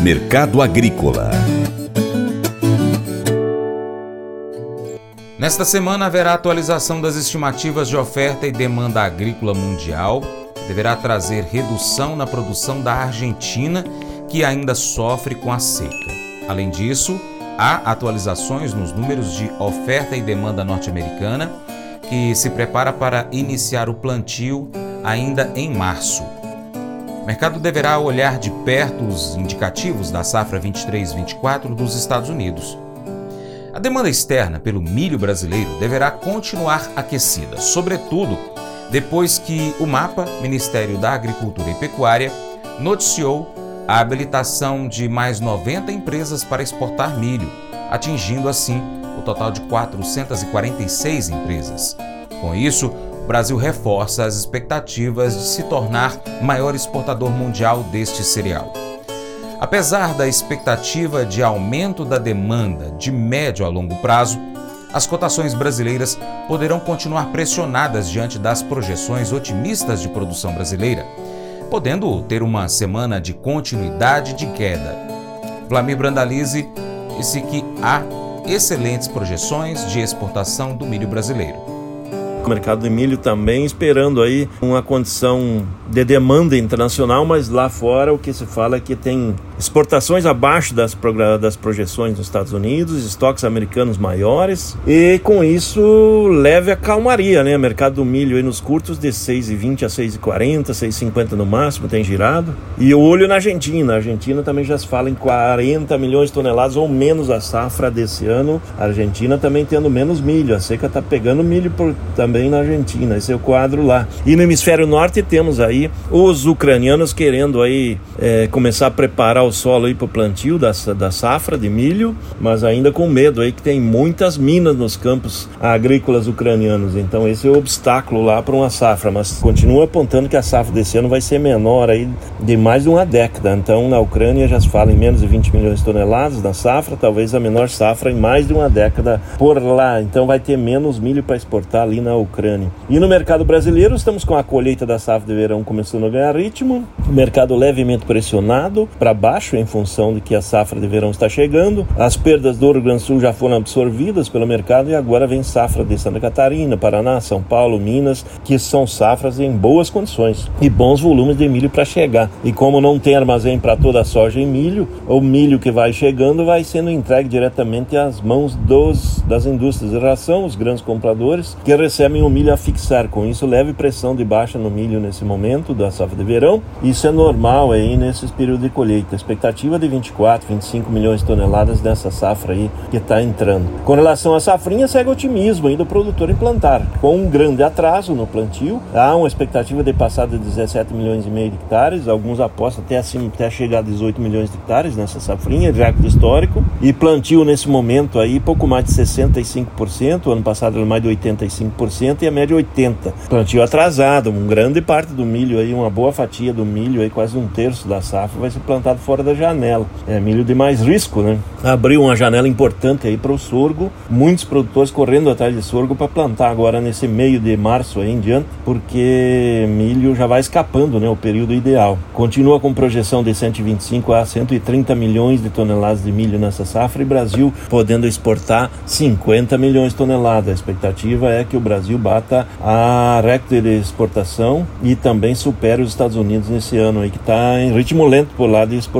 Mercado Agrícola Nesta semana haverá atualização das estimativas de oferta e demanda agrícola mundial, que deverá trazer redução na produção da Argentina, que ainda sofre com a seca. Além disso, há atualizações nos números de oferta e demanda norte-americana, que se prepara para iniciar o plantio ainda em março. Mercado deverá olhar de perto os indicativos da safra 23-24 dos Estados Unidos. A demanda externa pelo milho brasileiro deverá continuar aquecida, sobretudo depois que o MAPA, Ministério da Agricultura e Pecuária, noticiou a habilitação de mais 90 empresas para exportar milho, atingindo assim o total de 446 empresas. Com isso, Brasil reforça as expectativas de se tornar maior exportador mundial deste cereal. Apesar da expectativa de aumento da demanda de médio a longo prazo, as cotações brasileiras poderão continuar pressionadas diante das projeções otimistas de produção brasileira, podendo ter uma semana de continuidade de queda. Vlamir Brandalize disse que há excelentes projeções de exportação do milho brasileiro. O mercado de milho também esperando aí uma condição de demanda internacional, mas lá fora o que se fala é que tem exportações abaixo das, das projeções nos Estados Unidos, estoques americanos maiores e com isso leve a calmaria, né? Mercado do milho aí nos curtos de 6,20 a 6,40, 6,50 no máximo tem girado. E o olho na Argentina, a Argentina também já se fala em 40 milhões de toneladas ou menos a safra desse ano. A Argentina também tendo menos milho, a seca está pegando milho por, também na Argentina, esse é o quadro lá. E no hemisfério norte temos aí os ucranianos querendo aí é, começar a preparar o solo aí para o plantio da, da safra de milho, mas ainda com medo aí que tem muitas minas nos campos agrícolas ucranianos. Então esse é o obstáculo lá para uma safra, mas continua apontando que a safra desse ano vai ser menor aí de mais de uma década. Então na Ucrânia já se fala em menos de 20 milhões de toneladas na safra, talvez a menor safra em mais de uma década por lá. Então vai ter menos milho para exportar ali na Ucrânia. E no mercado brasileiro estamos com a colheita da safra de verão começando a ganhar ritmo, o mercado levemente pressionado para baixo em função de que a safra de verão está chegando. As perdas do Rio Grande do Sul já foram absorvidas pelo mercado e agora vem safra de Santa Catarina, Paraná, São Paulo, Minas, que são safras em boas condições e bons volumes de milho para chegar. E como não tem armazém para toda a soja e milho, o milho que vai chegando vai sendo entregue diretamente às mãos dos, das indústrias de ração, os grandes compradores, que recebem o milho a fixar. Com isso, leve pressão de baixa no milho nesse momento da safra de verão. Isso é normal aí nesses períodos de colheita. Expectativa de 24, 25 milhões de toneladas dessa safra aí que está entrando. Com relação à safrinha, segue otimismo aí do produtor em plantar. Com um grande atraso no plantio, há uma expectativa de passar de 17 milhões e meio de hectares. Alguns apostam até, assim, até chegar a 18 milhões de hectares nessa safrinha, de recorde histórico. E plantio nesse momento aí, pouco mais de 65%. O ano passado era mais de 85% e a média 80%. Plantio atrasado, uma grande parte do milho aí, uma boa fatia do milho aí, quase um terço da safra vai ser plantado fora da janela. É milho de mais risco, né? Abriu uma janela importante aí para o sorgo, muitos produtores correndo atrás de sorgo para plantar agora nesse meio de março aí em diante, porque milho já vai escapando, né, o período ideal. Continua com projeção de 125 a 130 milhões de toneladas de milho nessa safra e Brasil podendo exportar 50 milhões de toneladas. A expectativa é que o Brasil bata a recorde de exportação e também supere os Estados Unidos nesse ano aí que está em ritmo lento por lá de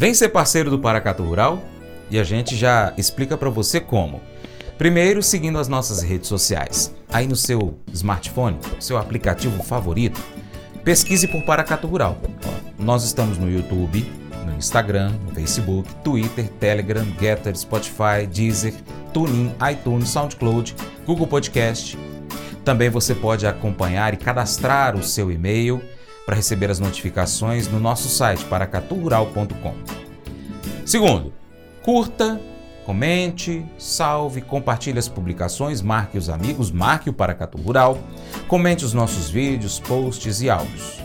Vem ser parceiro do Paracatu Rural e a gente já explica para você como. Primeiro, seguindo as nossas redes sociais. Aí no seu smartphone, seu aplicativo favorito, Pesquise por Paracatu Rural. Nós estamos no YouTube, no Instagram, no Facebook, Twitter, Telegram, Getter, Spotify, Deezer, TuneIn, iTunes, SoundCloud, Google Podcast. Também você pode acompanhar e cadastrar o seu e-mail para receber as notificações no nosso site paracaturural.com. Segundo, curta, comente, salve, compartilhe as publicações, marque os amigos, marque o Paracatu Rural, comente os nossos vídeos, posts e áudios.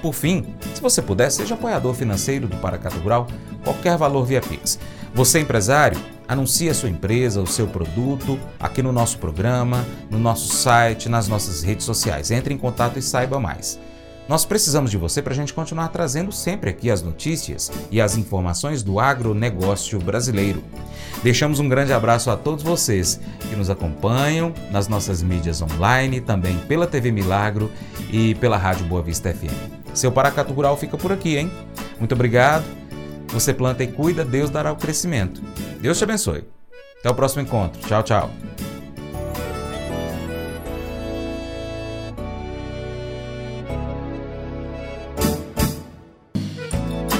Por fim, se você puder, seja apoiador financeiro do Paracatu Rural, qualquer valor via Pix. Você, empresário, anuncie a sua empresa, o seu produto aqui no nosso programa, no nosso site, nas nossas redes sociais. Entre em contato e saiba mais. Nós precisamos de você para a gente continuar trazendo sempre aqui as notícias e as informações do agronegócio brasileiro. Deixamos um grande abraço a todos vocês que nos acompanham nas nossas mídias online, também pela TV Milagro e pela Rádio Boa Vista FM. Seu Paracatu Rural fica por aqui, hein? Muito obrigado. Você planta e cuida, Deus dará o crescimento. Deus te abençoe. Até o próximo encontro. Tchau, tchau.